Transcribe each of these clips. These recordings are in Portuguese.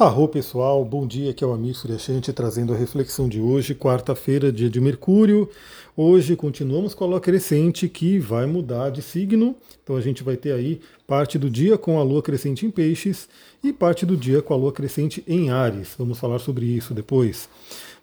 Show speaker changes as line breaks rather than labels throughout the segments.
Arro pessoal, bom dia, aqui é o Amir Suryashanti trazendo a reflexão de hoje, quarta-feira, dia de Mercúrio. Hoje continuamos com a lua crescente que vai mudar de signo, então a gente vai ter aí parte do dia com a lua crescente em peixes e parte do dia com a lua crescente em Ares. Vamos falar sobre isso depois.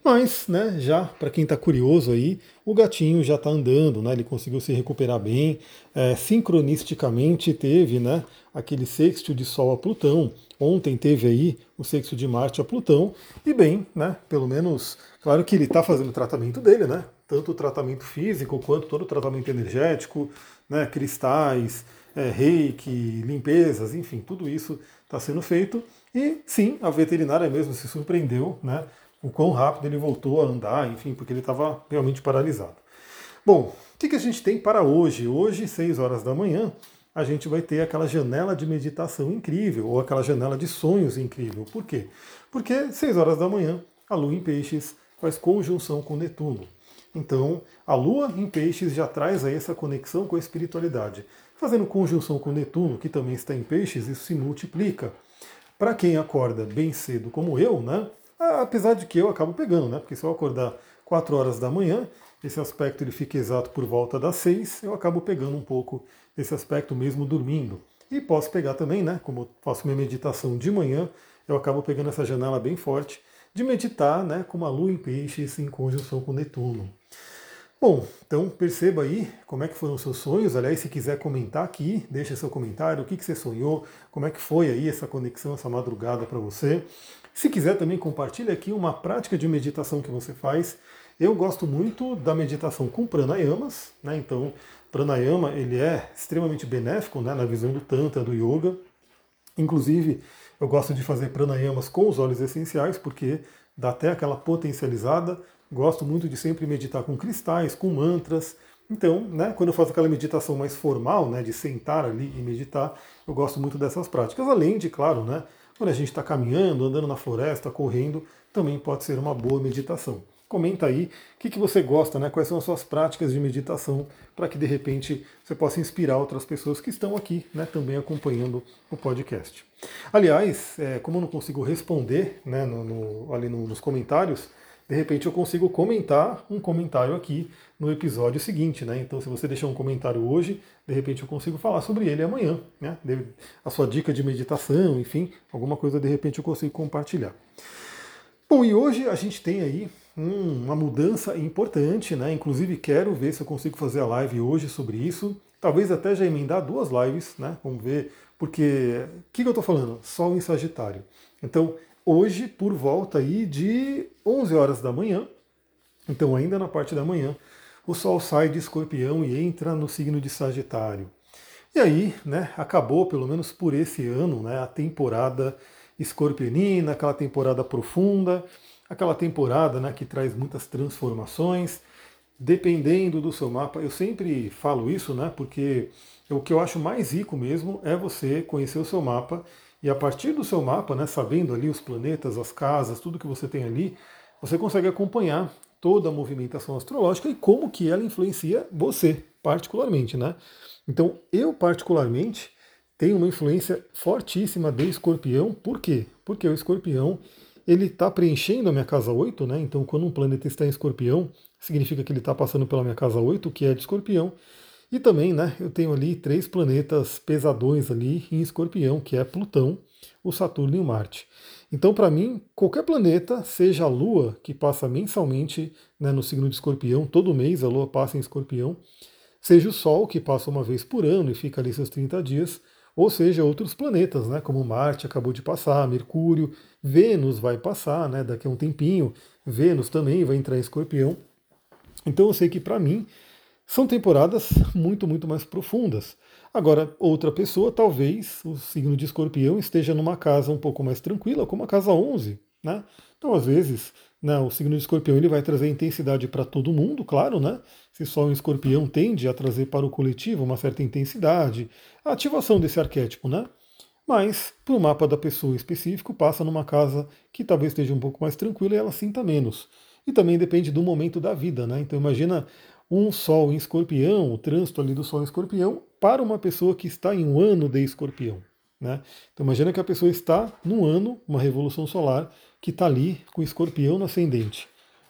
Mas, né, já para quem está curioso aí, o gatinho já está andando, né? Ele conseguiu se recuperar bem. É, sincronisticamente teve, né, aquele sexto de Sol a Plutão. Ontem teve aí o sexto de Marte a Plutão. E bem, né? Pelo menos, claro que ele está fazendo o tratamento dele, né? Tanto o tratamento físico quanto todo o tratamento energético, né? Cristais, é, reiki, limpezas, enfim, tudo isso está sendo feito. E sim, a veterinária mesmo se surpreendeu, né? O quão rápido ele voltou a andar, enfim, porque ele estava realmente paralisado. Bom, o que, que a gente tem para hoje? Hoje, 6 horas da manhã, a gente vai ter aquela janela de meditação incrível, ou aquela janela de sonhos incrível. Por quê? Porque 6 horas da manhã, a Lua em Peixes faz conjunção com Netuno. Então, a Lua em Peixes já traz aí essa conexão com a espiritualidade. Fazendo conjunção com Netuno, que também está em Peixes, isso se multiplica. Para quem acorda bem cedo, como eu, né? Apesar de que eu acabo pegando, né? Porque se eu acordar 4 horas da manhã, esse aspecto ele fica exato por volta das 6, eu acabo pegando um pouco desse aspecto mesmo dormindo. E posso pegar também, né? Como eu faço minha meditação de manhã, eu acabo pegando essa janela bem forte de meditar, né? Com a lua em peixes em conjunção com Netuno. Bom, então perceba aí como é que foram os seus sonhos. Aliás, se quiser comentar aqui, deixa seu comentário, o que, que você sonhou, como é que foi aí essa conexão, essa madrugada para você. Se quiser também compartilhe aqui uma prática de meditação que você faz. Eu gosto muito da meditação com pranayamas, né? Então, pranayama ele é extremamente benéfico, né? Na visão do tantra, do yoga. Inclusive, eu gosto de fazer pranayamas com os óleos essenciais porque dá até aquela potencializada. Gosto muito de sempre meditar com cristais, com mantras. Então, né, quando eu faço aquela meditação mais formal, né, de sentar ali e meditar, eu gosto muito dessas práticas. Além de, claro, né, quando a gente está caminhando, andando na floresta, correndo, também pode ser uma boa meditação. Comenta aí o que, que você gosta, né? quais são as suas práticas de meditação, para que de repente você possa inspirar outras pessoas que estão aqui né, também acompanhando o podcast. Aliás, é, como eu não consigo responder né, no, no, ali no, nos comentários, de repente eu consigo comentar um comentário aqui no episódio seguinte, né? Então, se você deixar um comentário hoje, de repente eu consigo falar sobre ele amanhã, né? A sua dica de meditação, enfim, alguma coisa de repente eu consigo compartilhar. Bom, e hoje a gente tem aí hum, uma mudança importante, né? Inclusive quero ver se eu consigo fazer a live hoje sobre isso. Talvez até já emendar duas lives, né? Vamos ver, porque o que, que eu estou falando? Sol em Sagitário. Então, hoje, por volta aí de 11 horas da manhã, então ainda na parte da manhã, o Sol sai de Escorpião e entra no signo de Sagitário. E aí, né, acabou, pelo menos por esse ano, né, a temporada escorpionina, aquela temporada profunda, aquela temporada né, que traz muitas transformações, dependendo do seu mapa. Eu sempre falo isso, né, porque o que eu acho mais rico mesmo é você conhecer o seu mapa e a partir do seu mapa, né, sabendo ali os planetas, as casas, tudo que você tem ali, você consegue acompanhar toda a movimentação astrológica e como que ela influencia você, particularmente, né? Então, eu particularmente tenho uma influência fortíssima de escorpião, por quê? Porque o escorpião, ele está preenchendo a minha casa 8, né? Então, quando um planeta está em escorpião, significa que ele está passando pela minha casa 8, que é de escorpião, e também, né, eu tenho ali três planetas pesadões ali em escorpião, que é Plutão, o Saturno e o Marte. Então, para mim, qualquer planeta, seja a Lua, que passa mensalmente né, no signo de escorpião, todo mês a Lua passa em escorpião, seja o Sol, que passa uma vez por ano e fica ali seus 30 dias, ou seja, outros planetas, né, como Marte acabou de passar, Mercúrio, Vênus vai passar né, daqui a um tempinho, Vênus também vai entrar em escorpião. Então eu sei que para mim são temporadas muito, muito mais profundas. Agora, outra pessoa, talvez o signo de escorpião esteja numa casa um pouco mais tranquila, como a casa 11. Né? Então, às vezes, né, o signo de escorpião ele vai trazer intensidade para todo mundo, claro, né? Se só um escorpião tende a trazer para o coletivo uma certa intensidade, a ativação desse arquétipo, né? Mas, para o mapa da pessoa específico, passa numa casa que talvez esteja um pouco mais tranquila e ela sinta menos. E também depende do momento da vida, né? Então imagina um Sol em escorpião, o trânsito ali do Sol em escorpião, para uma pessoa que está em um ano de escorpião. Né? Então imagina que a pessoa está num ano, uma revolução solar, que está ali com escorpião no ascendente.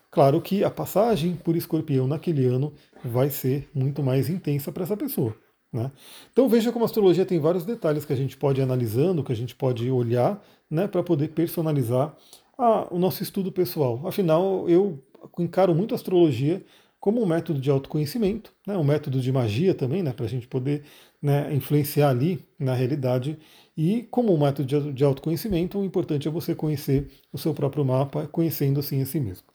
Claro que a passagem por escorpião naquele ano vai ser muito mais intensa para essa pessoa. Né? Então veja como a astrologia tem vários detalhes que a gente pode ir analisando, que a gente pode olhar né, para poder personalizar a, o nosso estudo pessoal. Afinal, eu encaro muito a astrologia como um método de autoconhecimento, né, um método de magia também, né, para a gente poder né, influenciar ali na realidade. E como um método de, autoconhecimento, o importante é você conhecer o seu próprio mapa, conhecendo assim a si mesmo.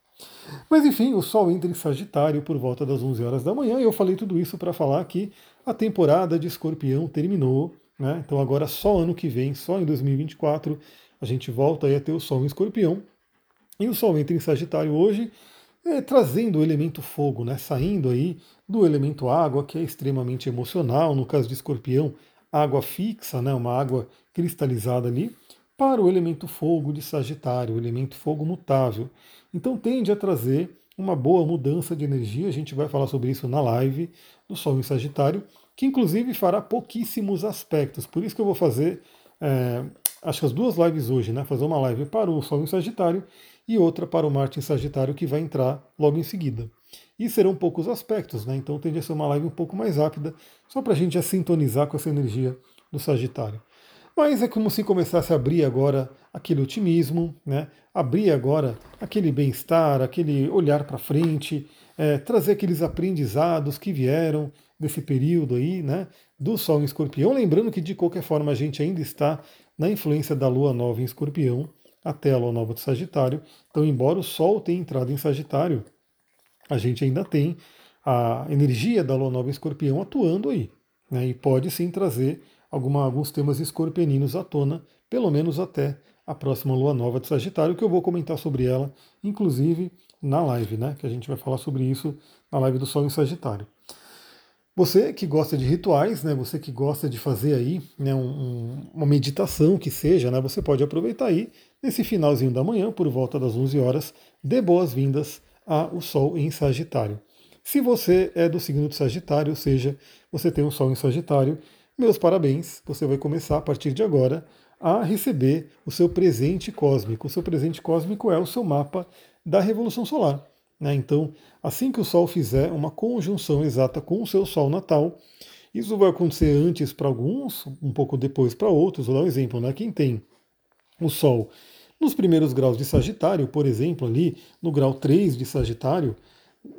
Mas enfim, o Sol entra em Sagitário por volta das 11 horas da manhã, e eu falei tudo isso para falar que a temporada de Escorpião terminou, né? Então agora só ano que vem, só em 2024, a gente volta a ter o Sol em Escorpião. E o Sol entra em Sagitário hoje, é, trazendo o elemento fogo, né? Saindo aí do elemento água, que é extremamente emocional, no caso de Escorpião, água fixa, né? Uma água cristalizada ali, para o elemento fogo de Sagitário, o elemento fogo mutável. Então tende a trazer uma boa mudança de energia. A gente vai falar sobre isso na live do Sol em Sagitário, que inclusive fará pouquíssimos aspectos. Por isso que eu vou fazer, é, acho que as duas lives hoje, né? Fazer uma live para o Sol em Sagitário e outra para o Marte em Sagitário, que vai entrar logo em seguida. E serão poucos aspectos, né? Então tende a ser uma live um pouco mais rápida, só para a gente já sintonizar com essa energia do Sagitário. Mas é como se começasse a abrir agora aquele otimismo, né? abrir agora aquele bem-estar, aquele olhar para frente, é, trazer aqueles aprendizados que vieram desse período aí, né? Do Sol em Escorpião. Lembrando que de qualquer forma a gente ainda está na influência da Lua Nova em Escorpião até a Lua Nova do Sagitário. Então, embora o Sol tenha entrado em Sagitário, a gente ainda tem a energia da Lua Nova em Escorpião atuando aí. Né? E pode sim trazer alguma, alguns temas escorpianinos à tona, pelo menos até a próxima lua nova de Sagitário, que eu vou comentar sobre ela, inclusive na live, né? Que a gente vai falar sobre isso na live do Sol em Sagitário. Você que gosta de rituais, né? Você que gosta de fazer aí né, um, uma meditação que seja, né? Você pode aproveitar aí nesse finalzinho da manhã, por volta das 11 horas, dê boas-vindas ao Sol em Sagitário. Se você é do signo de Sagitário, ou seja, você tem um Sol em Sagitário, meus parabéns, você vai começar a partir de agora a receber o seu presente cósmico. O seu presente cósmico é o seu mapa da Revolução Solar. Né? Então, assim que o Sol fizer uma conjunção exata com o seu Sol natal, isso vai acontecer antes para alguns, um pouco depois para outros. Vou dar um exemplo, né? Quem tem o Sol nos primeiros graus de Sagitário, por exemplo, ali no grau 3 de Sagitário,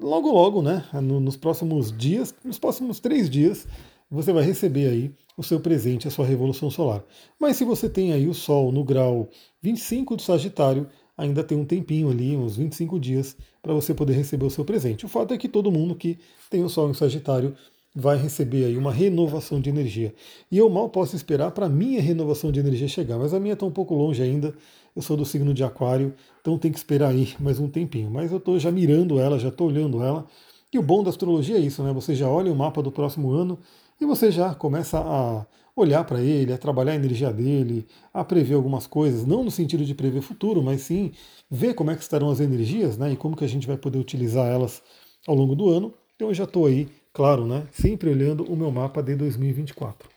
logo logo, né? Nos próximos dias, nos próximos três dias, você vai receber aí o seu presente, a sua revolução solar. Mas se você tem aí o Sol no grau 25 do Sagitário, ainda tem um tempinho ali, uns 25 dias, para você poder receber o seu presente. O fato é que todo mundo que tem o Sol em Sagitário vai receber aí uma renovação de energia. E eu mal posso esperar para a minha renovação de energia chegar, mas a minha está um pouco longe ainda. Eu sou do signo de Aquário, então tem que esperar aí mais um tempinho. Mas eu estou já mirando ela, já estou olhando ela. E o bom da astrologia é isso, né? Você já olha o mapa do próximo ano e você já começa a olhar para ele, a trabalhar a energia dele, a prever algumas coisas, não no sentido de prever futuro, mas sim ver como é que estarão as energias, né, e como que a gente vai poder utilizar elas ao longo do ano. Então eu já estou aí, claro, né, sempre olhando o meu mapa de 2024.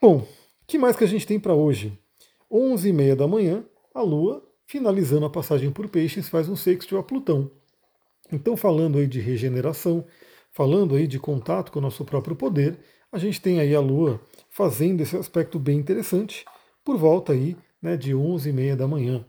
Bom, o que mais que a gente tem para hoje? 11h30 da manhã, a Lua, finalizando a passagem por Peixes, faz um sexto a Plutão. Então, falando aí de regeneração, falando aí de contato com o nosso próprio poder, a gente tem aí a Lua fazendo esse aspecto bem interessante por volta aí né, de 11h30 da manhã.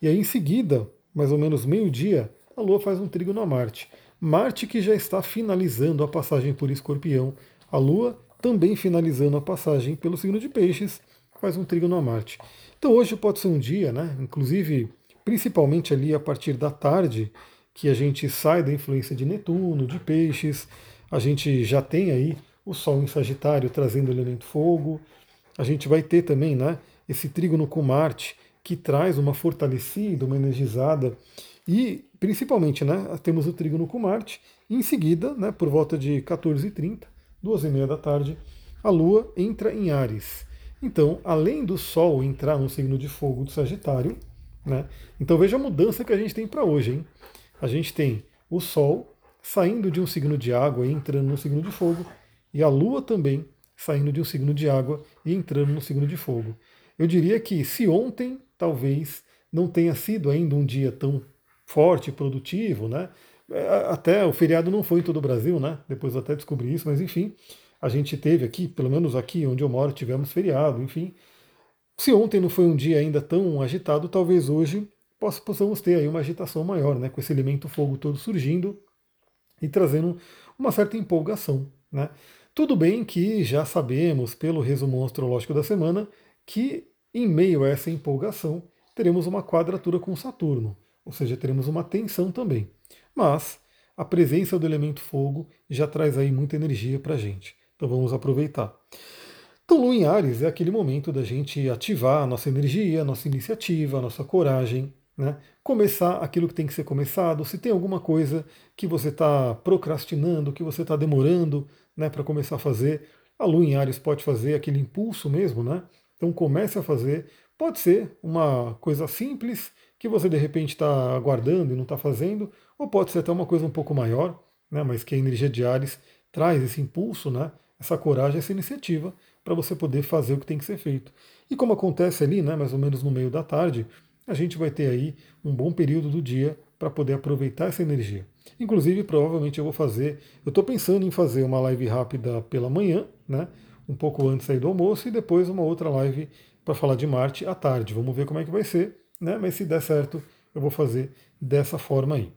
E aí em seguida, mais ou menos meio-dia, a Lua faz um trígono a Marte. Marte que já está finalizando a passagem por Escorpião, a Lua também finalizando a passagem pelo signo de Peixes, faz um trígono a Marte. Então hoje pode ser um dia, né, inclusive principalmente ali a partir da tarde, que a gente sai da influência de Netuno, de Peixes, a gente já tem aí o Sol em Sagitário trazendo o elemento fogo. A gente vai ter também né, esse trígono com Marte, que traz uma fortalecida, uma energizada. E, principalmente, né, temos o trígono com Marte. E em seguida, né, por volta de 14h30, duas e meia da tarde, a Lua entra em Ares. Então, além do Sol entrar no signo de fogo do Sagitário, né, então veja a mudança que a gente tem para hoje. Hein? A gente tem o Sol saindo de um signo de água e entrando no signo de fogo, e a Lua também saindo de um signo de água e entrando no signo de fogo. Eu diria que se ontem talvez não tenha sido ainda um dia tão forte, produtivo, né? É, até o feriado não foi em todo o Brasil, né? Depois eu até descobri isso, mas enfim, a gente teve aqui, pelo menos aqui onde eu moro, tivemos feriado, enfim. Se ontem não foi um dia ainda tão agitado, talvez hoje possamos ter aí uma agitação maior, né? Com esse elemento fogo todo surgindo e trazendo uma certa empolgação, né? Tudo bem que já sabemos, pelo resumo astrológico da semana, que em meio a essa empolgação teremos uma quadratura com Saturno, ou seja, teremos uma tensão também. Mas a presença do elemento fogo já traz aí muita energia para a gente. Então vamos aproveitar. Então, Lua em Ares é aquele momento da gente ativar a nossa energia, a nossa iniciativa, a nossa coragem, né? começar aquilo que tem que ser começado. Se tem alguma coisa que você está procrastinando, que você está demorando né, para começar a fazer, a Lua em Ares pode fazer aquele impulso mesmo, né? Então comece a fazer. Pode ser uma coisa simples que você de repente está aguardando e não está fazendo, ou pode ser até uma coisa um pouco maior, né? Mas que a energia de Ares traz esse impulso, né? Essa coragem, essa iniciativa para você poder fazer o que tem que ser feito. E como acontece ali, né, mais ou menos no meio da tarde, a gente vai ter aí um bom período do dia para poder aproveitar essa energia. Inclusive, provavelmente eu vou fazer, eu estou pensando em fazer uma live rápida pela manhã, né, um pouco antes aí do almoço, e depois uma outra live para falar de Marte à tarde. Vamos ver como é que vai ser, né, mas se der certo, eu vou fazer dessa forma aí.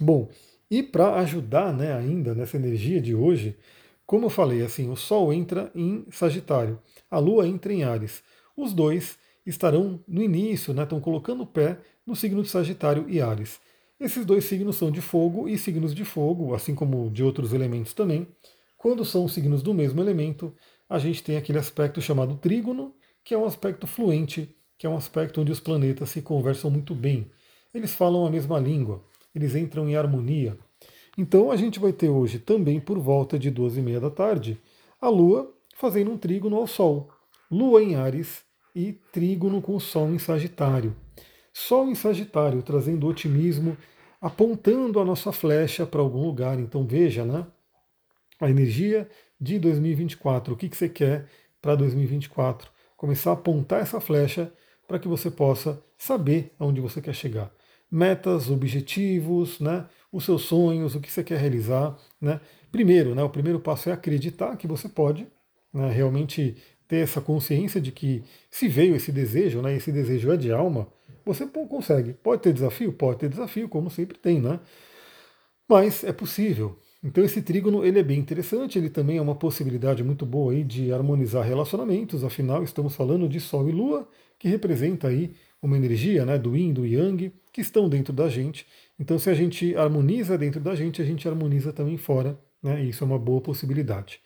Bom, e para ajudar né, ainda nessa energia de hoje, como eu falei, assim, o Sol entra em Sagitário, a Lua entra em Ares. Os dois estarão no início, né, estão colocando o pé no signo de Sagitário e Ares. Esses dois signos são de fogo e signos de fogo, assim como de outros elementos também. Quando são signos do mesmo elemento, a gente tem aquele aspecto chamado trígono, que é um aspecto fluente, que é um aspecto onde os planetas se conversam muito bem. Eles falam a mesma língua, eles entram em harmonia. Então a gente vai ter hoje também por volta de 12 e meia da tarde a Lua fazendo um trígono ao Sol. Lua em Ares e trígono com Sol em Sagitário. Sol em Sagitário trazendo otimismo, apontando a nossa flecha para algum lugar. Então veja, né? A energia de 2024. O que, que você quer para 2024? Começar a apontar essa flecha para que você possa saber aonde você quer chegar. Metas, objetivos, né? os seus sonhos, o que você quer realizar. Né? Primeiro, né, o primeiro passo é acreditar que você pode, né, realmente ter essa consciência de que se veio esse desejo, né, esse desejo é de alma, você consegue. Pode ter desafio? Pode ter desafio, como sempre tem, né? Mas é possível. Então esse trígono ele é bem interessante, ele também é uma possibilidade muito boa aí de harmonizar relacionamentos, afinal estamos falando de Sol e Lua, que representa aí uma energia né, do Yin, do Yang, que estão dentro da gente. Então, se a gente harmoniza dentro da gente, a gente harmoniza também fora. Né, isso é uma boa possibilidade.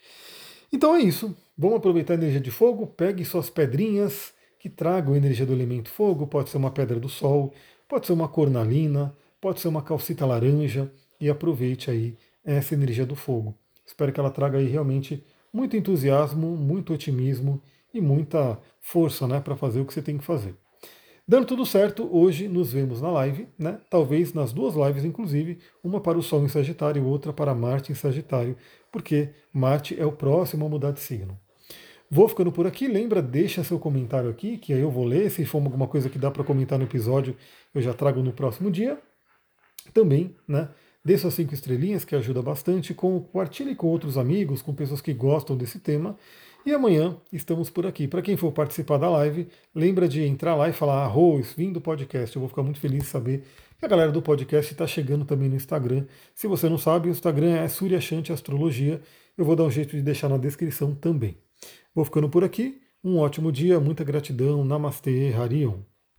Então é isso. Vamos aproveitar a energia de fogo. Pegue suas pedrinhas que tragam a energia do elemento fogo. Pode ser uma pedra do sol, pode ser uma cornalina, pode ser uma calcita laranja. E aproveite aí essa energia do fogo. Espero que ela traga aí realmente muito entusiasmo, muito otimismo e muita força né, para fazer o que você tem que fazer. Dando tudo certo, hoje nos vemos na live, né? Talvez nas duas lives, inclusive, uma para o Sol em Sagitário e outra para Marte em Sagitário, porque Marte é o próximo a mudar de signo. Vou ficando por aqui. Lembra, deixa seu comentário aqui, que aí eu vou ler. Se for alguma coisa que dá para comentar no episódio, eu já trago no próximo dia. Também, né? Dê suas cinco estrelinhas, que ajuda bastante. Compartilhe com outros amigos, com pessoas que gostam desse tema. E amanhã estamos por aqui. Para quem for participar da live, lembra de entrar lá e falar arroz, vim do podcast. Eu vou ficar muito feliz de saber que a galera do podcast está chegando também no Instagram. Se você não sabe, o Instagram é Suryashanti Astrologia. Eu vou dar um jeito de deixar na descrição também. Vou ficando por aqui. Um ótimo dia, muita gratidão. Namastê, Harion.